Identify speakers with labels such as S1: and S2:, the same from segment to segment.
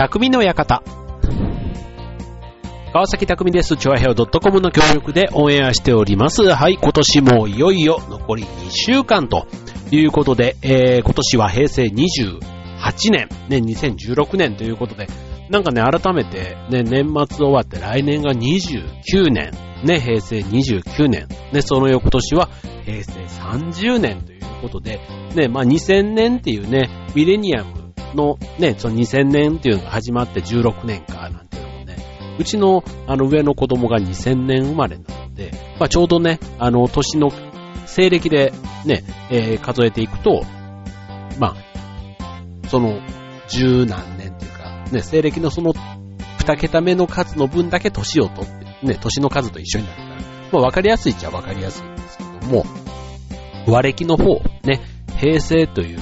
S1: 匠の館。川崎匠です。チョアヘオ .com の協力でオンエアしております。はい、今年もいよいよ残り2週間ということで、えー、今年は平成28年、ね、2016年ということで、なんかね、改めて、ね、年末終わって来年が29年、ね、平成29年、ね、その翌年は平成30年ということで、ね、まあ2000年っていうね、ミレニアムのね、その2000年っていうのが始まって16年かなんていうのもね、うちのあの上の子供が2000年生まれなので、まあちょうどね、あの年の西暦でね、えー、数えていくと、まあ、その十何年っていうか、ね、西暦のその二桁目の数の分だけ年を取って、ね、年の数と一緒になるから、まあわかりやすいっちゃわかりやすいんですけども、和暦の方、ね、平成という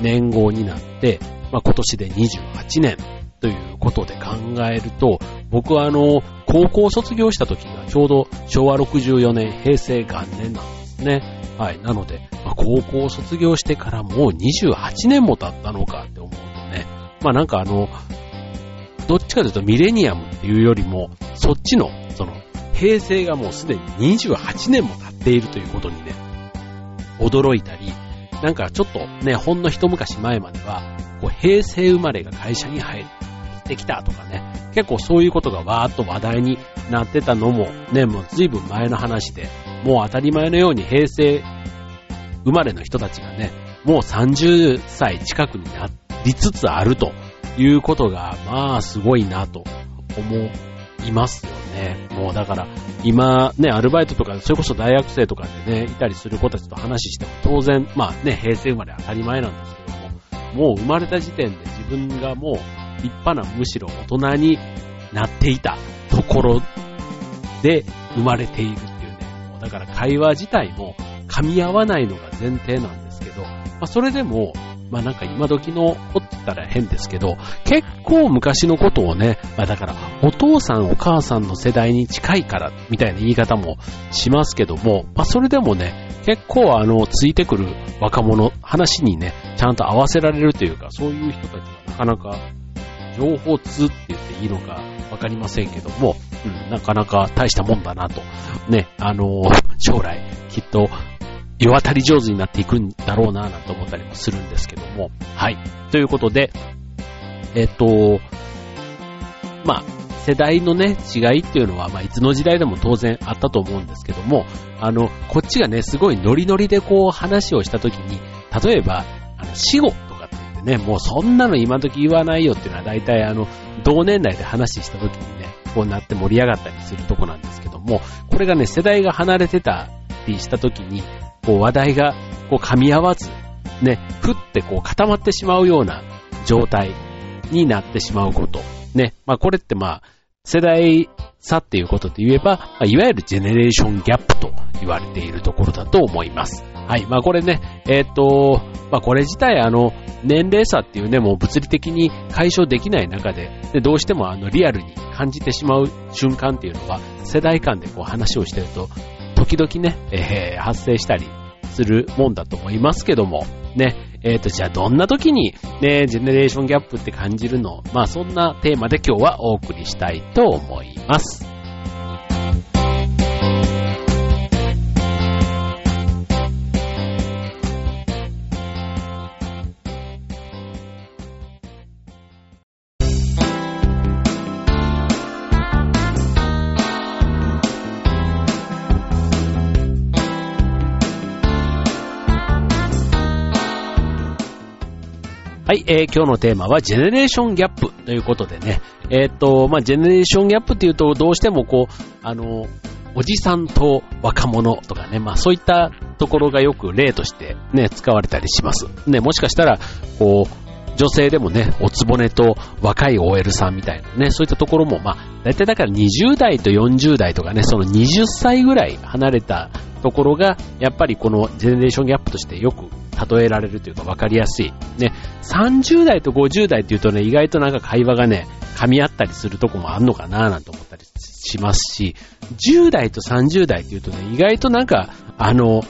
S1: 年号になって、まあ、今年で28年ということで考えると、僕はあの、高校卒業した時がちょうど昭和64年平成元年なんですね。はい。なので、まあ、高校卒業してからもう28年も経ったのかって思うとね、まあなんかあの、どっちかというとミレニアムっていうよりも、そっちの、その、平成がもうすでに28年も経っているということにね、驚いたり、なんかちょっとね、ほんの一昔前までは、こう平成生まれが会社に入ってきたとかね、結構そういうことがわーっと話題になってたのもね、もう随分前の話で、もう当たり前のように平成生まれの人たちがね、もう30歳近くになりつつあるということが、まあすごいなと思いますよね。もうだから、今ね、アルバイトとか、それこそ大学生とかでね、いたりする子たちと話しても当然、まあね、平成生まれ当たり前なんですけども、もう生まれた時点で自分がもう立派なむしろ大人になっていたところで生まれているっていうね。もうだから会話自体も噛み合わないのが前提なんですけど、まあそれでも、まあなんか今時の子って言ったら変ですけど、結構昔のことをね、まあだからお父さんお母さんの世代に近いからみたいな言い方もしますけども、まあそれでもね、結構あの、ついてくる若者、話にね、ちゃんと合わせられるというか、そういう人たちはなかなか情報通って言っていいのかわかりませんけども、うん、なかなか大したもんだなと。ね、あの将来きっと世渡り上手になっていくんだろうなぁなんて思ったりもするんですけども。はい。ということで、えっと、まあ、世代のね、違いっていうのは、まあ、いつの時代でも当然あったと思うんですけども、あの、こっちがね、すごいノリノリでこう話をしたときに、例えば、あの、死後とかって言ってね、もうそんなの今時言わないよっていうのは大体あの、同年代で話したときにね、こうなって盛り上がったりするとこなんですけども、これがね、世代が離れてたりしたときに、こう話題がこう噛み合わず、ね、ふってこう固まってしまうような状態になってしまうこと。ね、まあこれってまあ、世代差っていうことで言えば、まあ、いわゆるジェネレーションギャップと言われているところだと思います。はい。まあこれね、えっ、ー、と、まあこれ自体あの、年齢差っていうね、もう物理的に解消できない中で、でどうしてもあの、リアルに感じてしまう瞬間っていうのは、世代間でこう話をしてると、時々ね、えー、発生したりするもんだと思いますけども、ね、えっ、ー、と、じゃあどんな時にね、ジェネレーションギャップって感じるの？まあそんなテーマで今日はお送りしたいと思います。はい、えー、今日のテーマはジェネレーションギャップということでね、えー、っと、まあ、ジェネレーションギャップっていうとどうしてもこう、あの、おじさんと若者とかね、まあそういったところがよく例としてね、使われたりします。ね、もしかしたら、こう、女性でもね、おつぼねと若い OL さんみたいなね、そういったところも、まあ、大体だから20代と40代とかね、その20歳ぐらい離れたところが、やっぱりこのジェネレーションギャップとしてよく例えられるというか分かりやすい。ね、30代と50代っていうとね、意外となんか会話がね、噛み合ったりするとこもあんのかななんて思ったりしますし、10代と30代っていうとね、意外となんか、あの、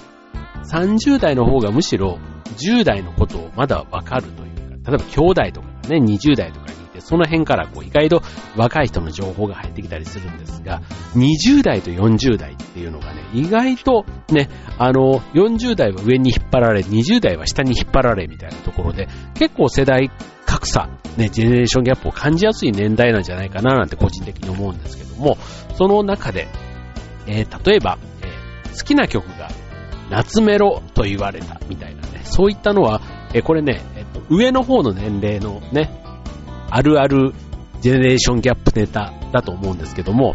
S1: 30代の方がむしろ10代のことをまだ分かると、例えば兄弟とかね、20代とかにいて、その辺からこう意外と若い人の情報が入ってきたりするんですが、20代と40代っていうのがね、意外とね、あの、40代は上に引っ張られ、20代は下に引っ張られみたいなところで、結構世代格差、ね、ジェネレーションギャップを感じやすい年代なんじゃないかななんて個人的に思うんですけども、その中で、えー、例えば、えー、好きな曲が夏メロと言われたみたいなね、そういったのは、えー、これね、上の方の年齢のね、あるあるジェネレーションギャップネタだと思うんですけども、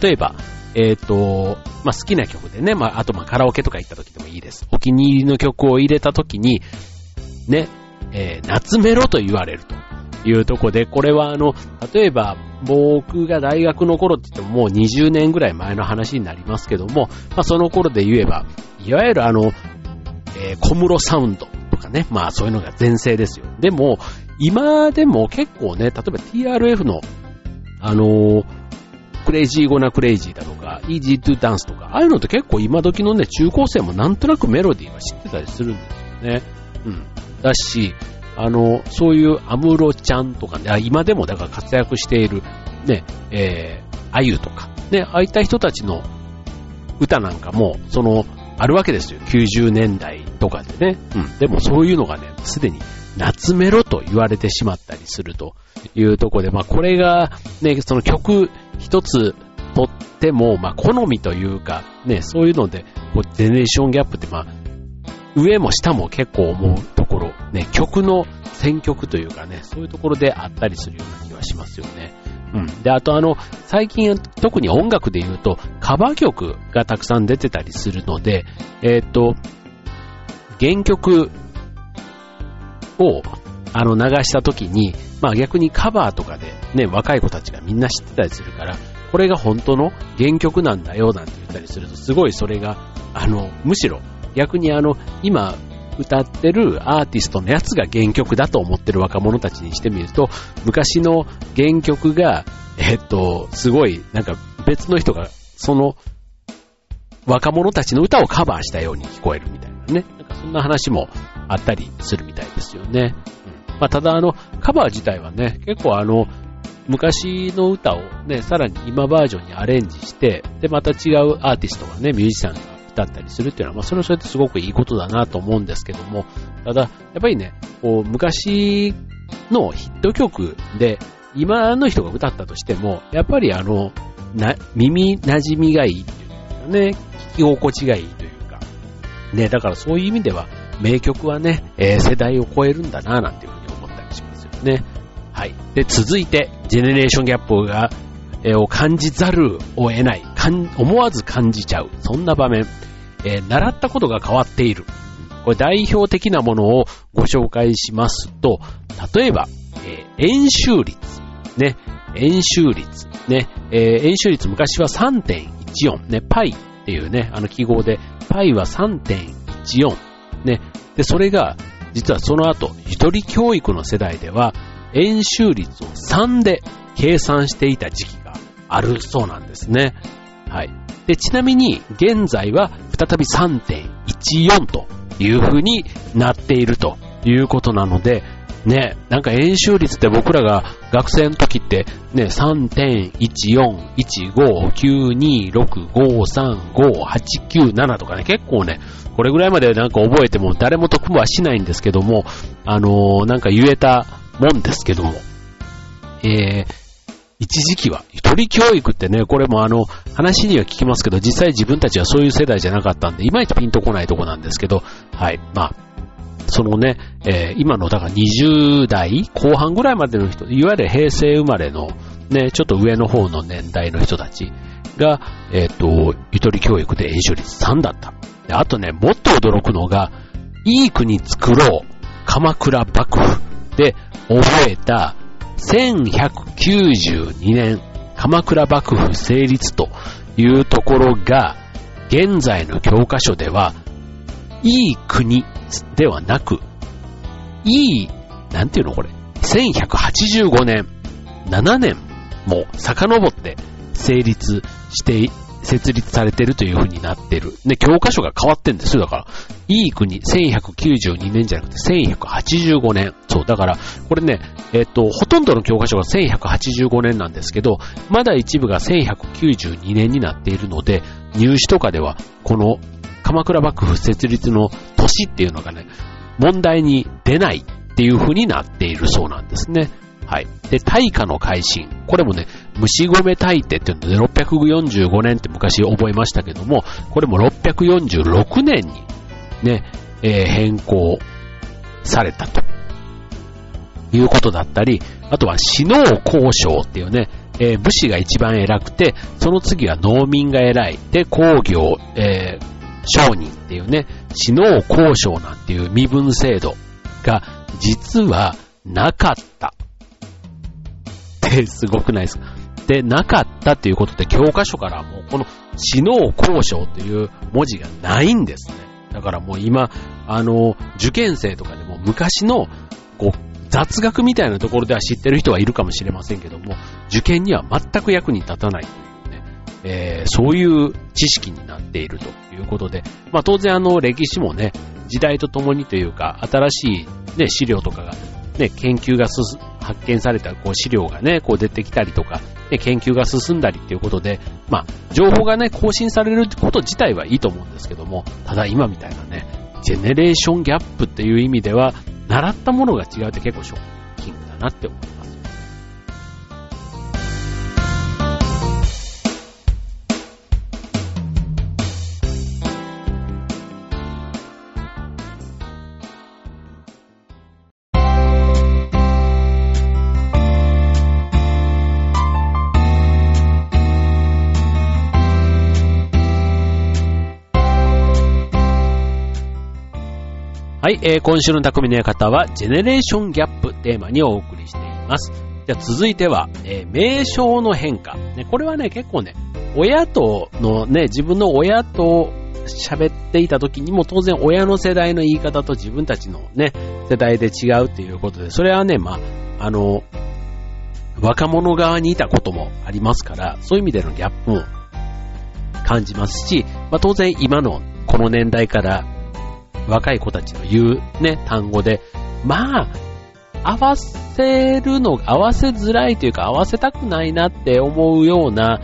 S1: 例えば、えっ、ー、と、まあ、好きな曲でね、まあ、あとまカラオケとか行った時でもいいです。お気に入りの曲を入れた時に、ね、えー、夏メロと言われるというとこで、これはあの、例えば僕が大学の頃って言ってももう20年ぐらい前の話になりますけども、まあ、その頃で言えば、いわゆるあの、えー、小室サウンドかね、まあそういうのが全盛ですよ。でも、今でも結構ね、例えば TRF の、あのー、 CRAZY GONNA CRAZY だとか、 EZ DO DANCE とか、ああいうのって結構今時のね、中高生もなんとなくメロディーは知ってたりするんですよね。うん。だし、あの、そういうアムロちゃんとかね、今でもだから活躍している、ね、えー、あゆとか、ね、ああいった人たちの歌なんかも、その、あるわけですよ。90年代とかでね。うん。でもそういうのがね、すでに夏メロと言われてしまったりするというところで、まあこれがね、その曲一つとっても、まあ好みというか、ね、そういうので、こう、ジェネレーションギャップってまあ、上も下も結構思うところ、ね、曲の選曲というかね、そういうところであったりするような気はしますよね。うん。で、あとあの、最近特に音楽で言うと、カバー曲がたくさん出てたりするので、えっ、と、原曲を、あの、流した時に、まあ逆にカバーとかでね、若い子たちがみんな知ってたりするから、これが本当の原曲なんだよなんて言ったりすると、すごいそれが、あの、むしろ逆にあの、今歌ってるアーティストのやつが原曲だと思ってる若者たちにしてみると、昔の原曲が、えっと、すごい、なんか別の人が、その、若者たちの歌をカバーしたように聞こえるみたいなね。そんな話もあったりするみたいですよね。うん、まあ、ただあの、カバー自体はね、結構あの、昔の歌をね、さらに今バージョンにアレンジして、で、また違うアーティストがね、ミュージシャンが歌ったりするっていうのは、まあ、それはそれですごくいいことだなと思うんですけども、ただ、やっぱりね、こう、昔のヒット曲で、今の人が歌ったとしても、やっぱりあの、な、耳馴染みがいいっていうかね、聞き心地がいい、ね、だからそういう意味では、名曲はね、えー、世代を超えるんだな、なんていうふうに思ったりしますよね。はい。で、続いて、ジェネレーションギャップが、えー、を感じざるを得ない、思わず感じちゃう、そんな場面、えー、習ったことが変わっている。これ代表的なものをご紹介しますと、例えば、えー、演習率。ね、演習率。ね、えー、演習率昔は3.14。ね、パイっていうね、あの記号で、パイは3.14。ね、で、それが、実はその後、一人教育の世代では、演習率を3で計算していた時期があるそうなんですね。はい。で、ちなみに、現在は再び3.14という風になっているということなので、ね、なんか演習率って僕らが学生の時ってね、3.141592653589とかね、結構ね、これぐらいまでなんか覚えても誰も得はしないんですけども、あのー、なんか言えたもんですけども、えー、一時期は、一人教育ってね、これもあの、話には聞きますけど、実際自分たちはそういう世代じゃなかったんで、いまいちピンとこないとこなんですけど、はい、まあ、そのね、えー、今の、だから20代後半ぐらいまでの人、いわゆる平成生まれの、ね、ちょっと上の方の年代の人たちが、えっ、ー、と、ゆとり教育で演習率3だった。であとね、もっと驚くのが、いい国作ろう、鎌倉幕府で覚えた1192年、鎌倉幕府成立というところが、現在の教科書では、いい国ではなく、いい、なんていうのこれ、1185年、7年も遡って成立して設立されてるという風になってる。で、教科書が変わってんですよ。だから、いい国、1192年じゃなくて1185年。そう、だから、これね、えっ、と、ほとんどの教科書が1185年なんですけど、まだ一部が1192年になっているので、入試とかでは、この鎌倉幕府設立の年っていうのがね、問題に出ないっていう風になっているそうなんですね。はい。で、大化の改新。これもね、虫米大帝っていうので645年って昔覚えましたけども、これも646年にね、えー、変更されたということだったり、あとは死能交渉っていうね、えー、武士が一番偉くて、その次は農民が偉い。で、工業、えー、商人っていうね、死能交渉なんていう身分制度が実はなかった。ってすごくないですか？で、なかったっていうことで教科書からもうこの死能交渉っていう文字がないんですね。だからもう今、あの、受験生とかでも昔のこう雑学みたいなところでは知ってる人はいるかもしれませんけども、受験には全く役に立たないい、えー、そういう知識になっているということで、まあ当然あの歴史もね、時代とともにというか、新しいね、資料とかがね、研究が発見されたこう資料がね、こう出てきたりとか、ね、研究が進んだりっていうことで、まあ、情報がね、更新されること自体はいいと思うんですけども、ただ今みたいなね、ジェネレーションギャップっていう意味では、習ったものが違うって結構ショッキングだなって思います。はい、えー、今週の匠の館は、ジェネレーションギャップテーマにお送りしています。じゃ続いては、えー、名称の変化。ね、これはね、結構ね、親とのね、自分の親と喋っていた時にも当然親の世代の言い方と自分たちのね、世代で違うっていうことで、それはね、まあ、あの、若者側にいたこともありますから、そういう意味でのギャップも感じますし、まあ当然今のこの年代から若い子たちの言うね、単語で、まあ、合わせるの、合わせづらいというか合わせたくないなって思うような、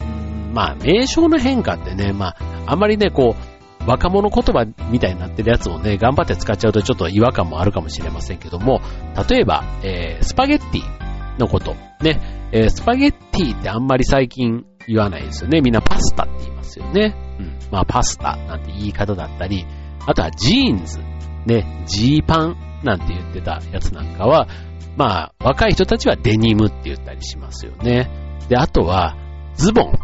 S1: うんまあ、名称の変化ってね、まあ、あまりね、こう、若者言葉みたいになってるやつをね、頑張って使っちゃうとちょっと違和感もあるかもしれませんけども、例えば、えー、スパゲッティのこと。ね、えー、スパゲッティってあんまり最近言わないですよね。みんなパスタって言いますよね。うん。まあ、パスタなんて言い方だったり、あとはジーンズ、ね、ジーパンなんて言ってたやつなんかは、まあ、若い人たちはデニムって言ったりしますよね。で、あとは、ズボン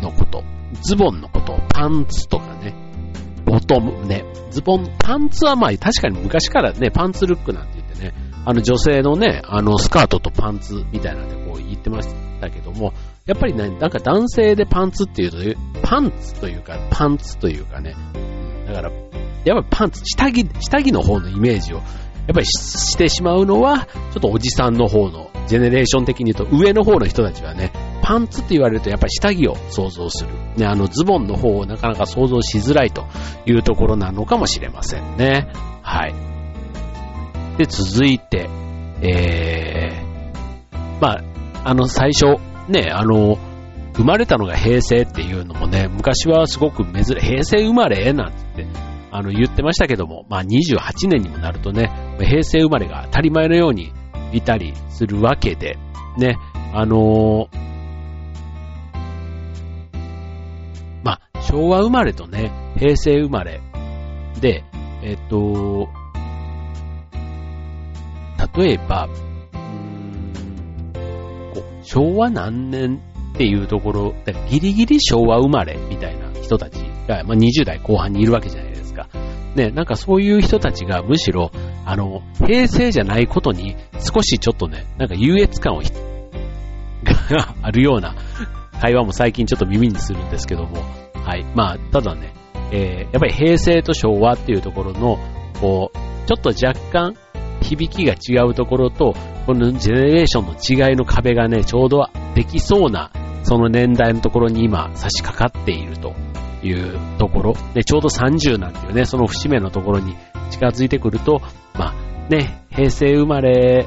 S1: のこと。ズボンのこと、パンツとかね、ボトムね、ズボン、パンツはまあ確かに昔からね、パンツルックなんて言ってね、あの女性のね、あのスカートとパンツみたいなんでこう言ってましたけども、やっぱりね、なんか男性でパンツっていうと、パンツというか、パンツというかね、だから、やっぱりパンツ、下着、下着の方のイメージを、やっぱりしてしまうのは、ちょっとおじさんの方の、ジェネレーション的に言うと、上の方の人たちはね、パンツって言われるとやっぱり下着を想像する。ね、あのズボンの方をなかなか想像しづらいというところなのかもしれませんね。はい。で、続いて、えー、まあ、あの最初、ね、あの、生まれたのが平成っていうのもね、昔はすごく珍しい、平成生まれなんてって、あの言ってましたけども、まあ28年にもなるとね、平成生まれが当たり前のようにいたりするわけで、ね、あのー、まあ昭和生まれとね、平成生まれで、えっと、例えば、昭和何年っていうところ、だからギリギリ昭和生まれみたいな人たちが、まあ、20代後半にいるわけじゃないですか。ね、なんかそういう人たちがむしろ、あの、平成じゃないことに少しちょっとね、なんか優越感を があるような会話も最近ちょっと耳にするんですけども、はい。まあ、ただね、えー、やっぱり平成と昭和っていうところの、こう、ちょっと若干響きが違うところと、このジェネレーションの違いの壁がね、ちょうどできそうなその年代のところに今差し掛かっているというところ、でちょうど30なんていうね、その節目のところに近づいてくると、まあね、平成生まれ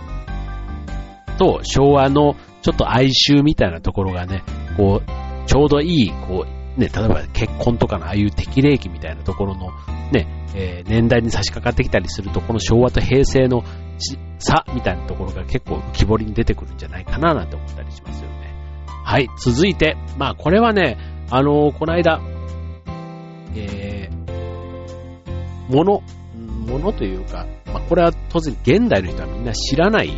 S1: と昭和のちょっと哀愁みたいなところがね、こう、ちょうどいい、こう、ね、例えば結婚とかのああいう適齢期みたいなところのね、えー、年代に差し掛かってきたりすると、この昭和と平成の差みたいなところが結構浮き彫りに出てくるんじゃないかななんて思ったりしますよ。はい、続いて、まあこれはね、あのー、この間、えー、もの、ものというか、まあこれは当然現代の人はみんな知らない、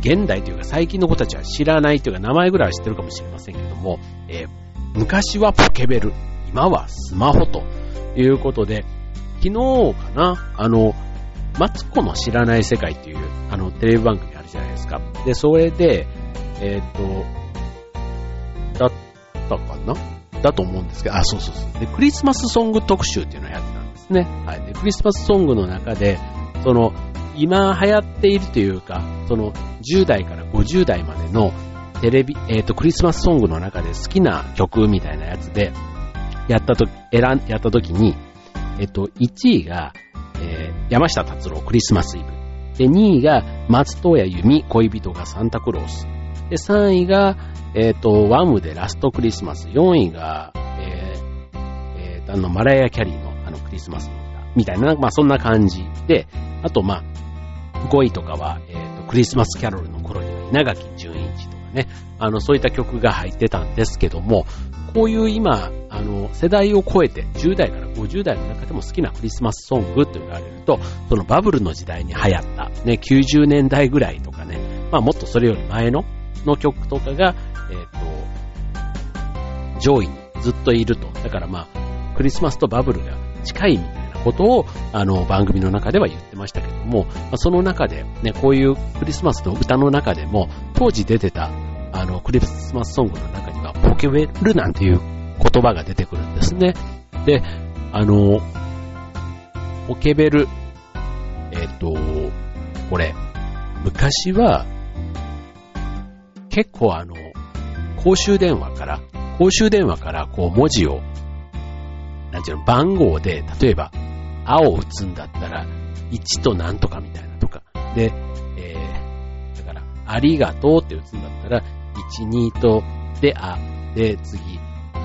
S1: 現代というか最近の子たちは知らないというか名前ぐらいは知ってるかもしれませんけども、えー、昔はポケベル、今はスマホということで、昨日かな、あの、マツコの知らない世界っていう、あの、テレビ番組あるじゃないですか。で、それで、えっ、ー、と、だったかな？だと思うんですけど、あ、そうそうそう。で、クリスマスソング特集っていうのをやってたんですね。はい。で、クリスマスソングの中で、その、今流行っているというか、その、10代から50代までのテレビ、えっ、ー、と、クリスマスソングの中で好きな曲みたいなやつで、やったと、選ん、やったときに、えっ、ー、と、1位が、えー、山下達郎クリスマスイブ。で、2位が松任谷由実恋人がサンタクロース。で、3位が、えっ、ー、と、ワムでラストクリスマス。4位が、えー、えー、あの、マライア・キャリーのあのクリスマスの歌。みたいな、まあそんな感じで、あとまあ、5位とかは、えっ、と、クリスマスキャロルの頃には稲垣淳一とかね、あの、そういった曲が入ってたんですけども、こういう今、あの、世代を超えて、10代から50代の中でも好きなクリスマスソングと言われると、そのバブルの時代に流行った、ね、90年代ぐらいとかね、まあもっとそれより前の、の曲とかが、えっ、ー、と、上位にずっといると。だからまあ、クリスマスとバブルが近いみたいなことを、あの、番組の中では言ってましたけども、その中で、ね、こういうクリスマスの歌の中でも、当時出てた、あの、クリスマスソングの中には、ポケベルなんていう言葉が出てくるんですね。で、あの、ポケベル、えっ、ー、と、これ、昔は、結構あの、公衆電話から、公衆電話からこう文字を、なんていうの、番号で、例えば、青を打つんだったら、1となんとかみたいなとか。で、えー、だから、ありがとうって打つんだったら、1、2と、で、あ、で、次、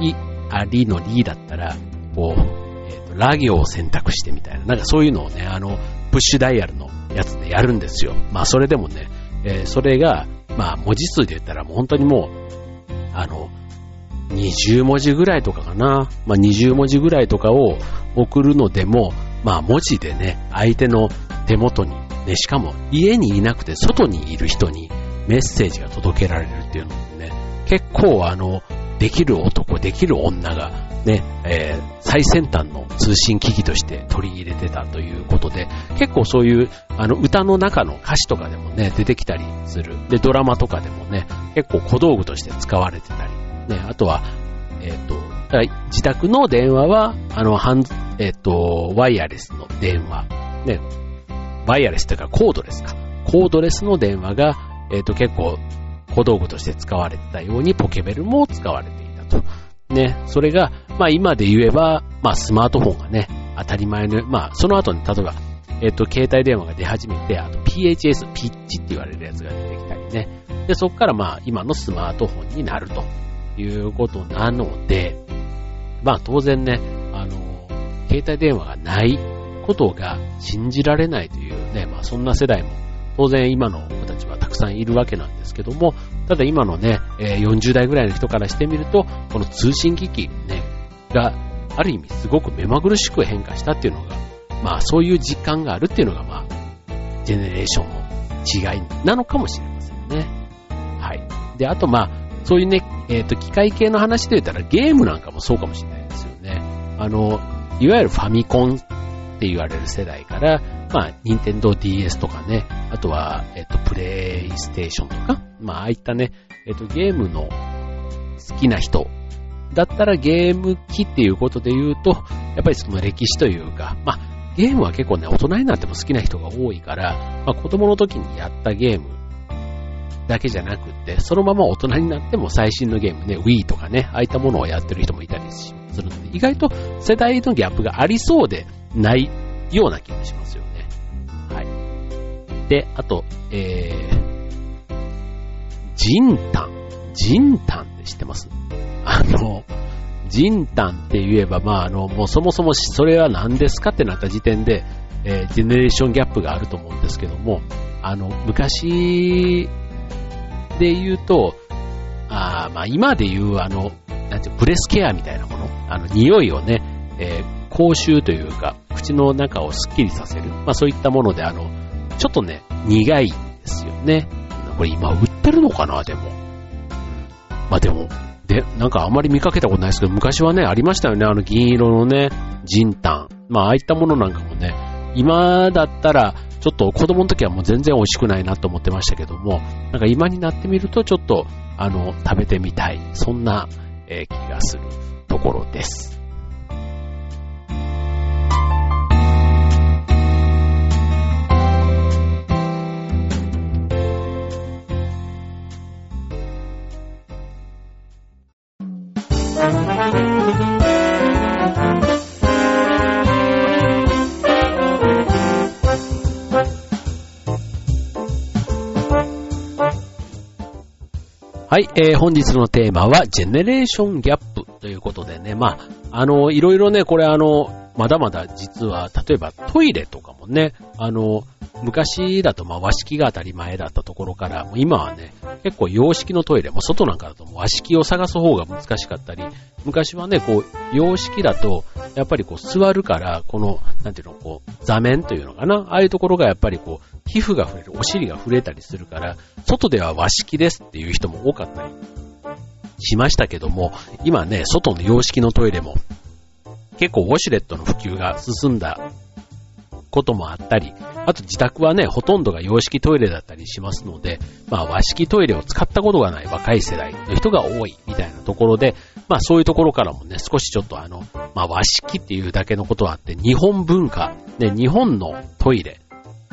S1: い、ありのりだったら、こう、えっ、ー、と、ラ行を選択してみたいな、なんかそういうのをね、あの、プッシュダイヤルのやつでやるんですよ。まあ、それでもね、えー、それが、まあ、文字数で言ったらもう本当にもう、あの、20文字ぐらいとかかな。まあ、20文字ぐらいとかを送るのでも、まあ、文字でね、相手の手元に、ね、しかも家にいなくて外にいる人にメッセージが届けられるっていうのもね、結構あの、できる男、できる女がね、えー、最先端の通信機器として取り入れてたということで、結構そういうあの歌の中の歌詞とかでもね、出てきたりする。で、ドラマとかでもね、結構小道具として使われてたり、ね、あとは、えっ、ー、と、自宅の電話は、あの、えっ、ー、と、ワイヤレスの電話、ね、ワイヤレスというかコードレスか。コードレスの電話が、えっ、と、結構小道具として使われてたようにポケベルも使われていたと。ね、それが、まあ今で言えば、まあスマートフォンがね、当たり前の、まあその後に例えば、えっ、と、携帯電話が出始めて、あと PHS、ピッチって言われるやつが出てきたりね。で、そこからまあ今のスマートフォンになるということなので、まあ当然ね、あの、携帯電話がないことが信じられないというね、まあそんな世代も当然今の子たちはたくさんいるわけなんですけども、ただ今のね、40代ぐらいの人からしてみると、この通信機器ね、がある意味すごく目まぐるしく変化したっていうのが、まあそういう実感があるっていうのがまあ、ジェネレーションの違いなのかもしれませんね。はい。で、あとまあ、そういうね、えっ、ー、と、機械系の話で言ったらゲームなんかもそうかもしれないですよね。あの、いわゆるファミコンって言われる世代から、まあ、ニンテンドー DS とかね、あとは、えっと、プレイステーションとか、まあ、ああいったね、えっと、ゲームの好きな人だったらゲーム機っていうことで言うと、やっぱりその歴史というか、まあ、ゲームは結構ね、大人になっても好きな人が多いから、まあ、子供の時にやったゲームだけじゃなくって、そのまま大人になっても最新のゲームね、Wii とかね、ああいったものをやってる人もいたりするので、意外と世代のギャップがありそうでないような気がしますよね。はい。で、あと、えー、ジンタン。ジンタンって知ってます？あの、ジンタンって言えば、まあ、あの、もうそもそもそれは何ですかってなった時点で、えー、ジェネレーションギャップがあると思うんですけども、あの、昔で言うと、あまあ今で言うあの、なんてブレスケアみたいなもの、あの、匂いをね、えー、口臭というか、口の中をスッキリさせる、まあそういったもので、あの、ちょっとね、苦いんですよね。これ今売ってるのかな、でも。まあでも、で、なんかあまり見かけたことないですけど、昔はね、ありましたよね、あの銀色のね、ジンタン。まあああいったものなんかもね、今だったら、ちょっと子供の時はもう全然美味しくないなと思ってましたけども、なんか今になってみるとちょっと、あの、食べてみたい。そんな、えー、気がするところです。はい、えー、本日のテーマは、ジェネレーションギャップということでね、まあ、あの、いろいろね、これあの、まだまだ実は、例えばトイレとかもね、あの、昔だとまあ和式が当たり前だったところから、今はね、結構洋式のトイレ、も外なんかだと和式を探す方が難しかったり、昔はね、こう、洋式だと、やっぱりこう座るから、この、なんていうの、こう、座面というのかな、ああいうところがやっぱりこう、皮膚が触れる、お尻が触れたりするから、外では和式ですっていう人も多かったりしましたけども、今ね、外の洋式のトイレも結構ウォシュレットの普及が進んだこともあったり、あと自宅はね、ほとんどが洋式トイレだったりしますので、まあ和式トイレを使ったことがない若い世代の人が多いみたいなところで、まあそういうところからもね、少しちょっとあの、まあ和式っていうだけのことはあって、日本文化、ね、日本のトイレ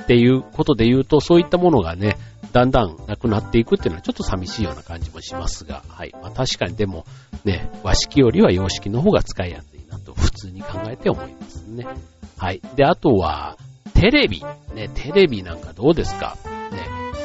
S1: っていうことで言うと、そういったものがね、だんだんなくなっていくっていうのはちょっと寂しいような感じもしますが、はい。まあ確かにでも、ね、和式よりは洋式の方が使いやすいなと普通に考えて思いますね。はい。で、あとは、テレビ。ね、テレビなんかどうですか？ね、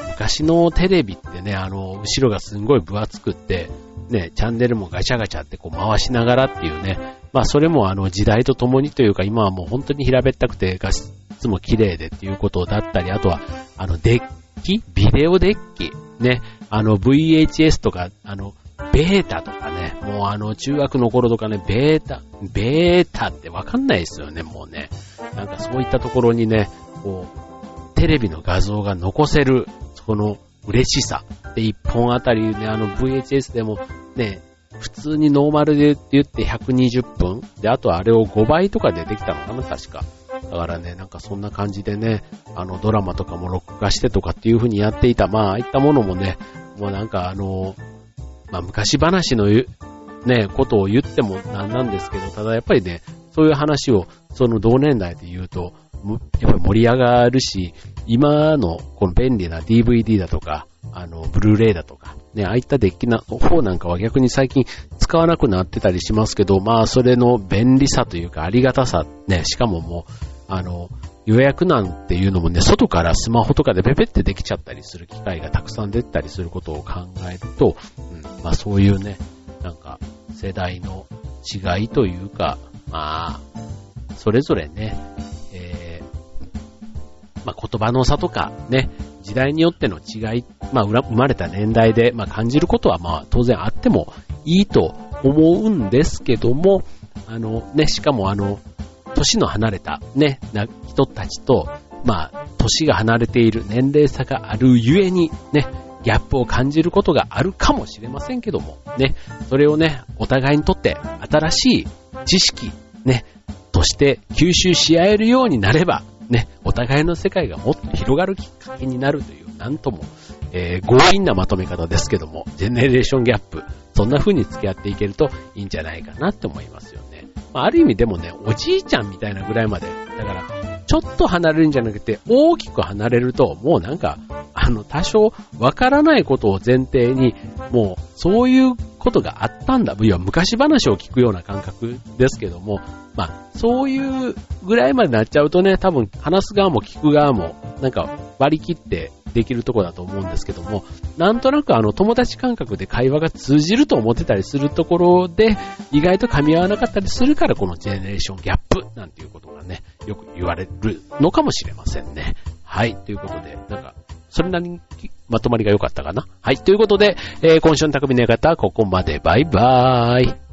S1: 昔のテレビってね、あの、後ろがすんごい分厚くって、ね、チャンネルもガチャガチャってこう回しながらっていうね、まあそれもあの時代とともにというか今はもう本当に平べったくて画質も綺麗でっていうことだったり、あとはあのデッキ？ビデオデッキ？ね、あの VHS とか、あの、ベータとかね、もうあの中学の頃とかね、ベータ、ベータってわかんないですよね、もうね。なんかそういったところにね、こう、テレビの画像が残せる、その嬉しさ。で、1本あたりね、あの VHS でもね、普通にノーマルで言って120分で、あとあれを5倍とかでできたのかな、確か。だからね、なんかそんな感じでね、あのドラマとかも録画してとかっていう風にやっていた、まあ、ああいったものもね、もうなんかあの、まあ昔話のね、ことを言ってもなんなんですけど、ただやっぱりね、そういう話をその同年代で言うと、やっぱり盛り上がるし、今のこの便利な DVD だとか、あの、ブルーレイだとか、ね、ああいったデッキな方なんかは逆に最近使わなくなってたりしますけど、まあそれの便利さというかありがたさ、ね、しかももう、あの、予約なんていうのもね、外からスマホとかでペペってできちゃったりする機会がたくさん出たりすることを考えると、うん、まあそういうね、なんか世代の違いというか、まあ、それぞれね、えー、まあ言葉の差とかね、時代によっての違い、まあ生まれた年代で、まあ感じることはまあ当然あってもいいと思うんですけども、あのね、しかもあの、年の離れたね、人たちと、まあ、年が離れている年齢差があるゆえに、ね、ギャップを感じることがあるかもしれませんけども、ね、それをね、お互いにとって新しい知識、ね、として吸収し合えるようになれば、ね、お互いの世界がもっと広がるきっかけになるという、なんとも、えー、強引なまとめ方ですけども、ジェネレーションギャップ、そんな風に付き合っていけるといいんじゃないかなって思いますよね。まあ、ある意味でもね、おじいちゃんみたいなぐらいまで、だから、ちょっと離れるんじゃなくて、大きく離れると、もうなんか、あの、多少わからないことを前提に、もう、そういうことがあったんだ。いや、昔話を聞くような感覚ですけども、まあ、そういうぐらいまでなっちゃうとね、多分話す側も聞く側も、なんか割り切ってできるとこだと思うんですけども、なんとなくあの友達感覚で会話が通じると思ってたりするところで、意外と噛み合わなかったりするから、このジェネレーションギャップなんていうことがね、よく言われるのかもしれませんね。はい、ということで、なんか、それなりにまとまりが良かったかな？はい、ということで、えー、今週の匠の館はここまで。バイバーイ。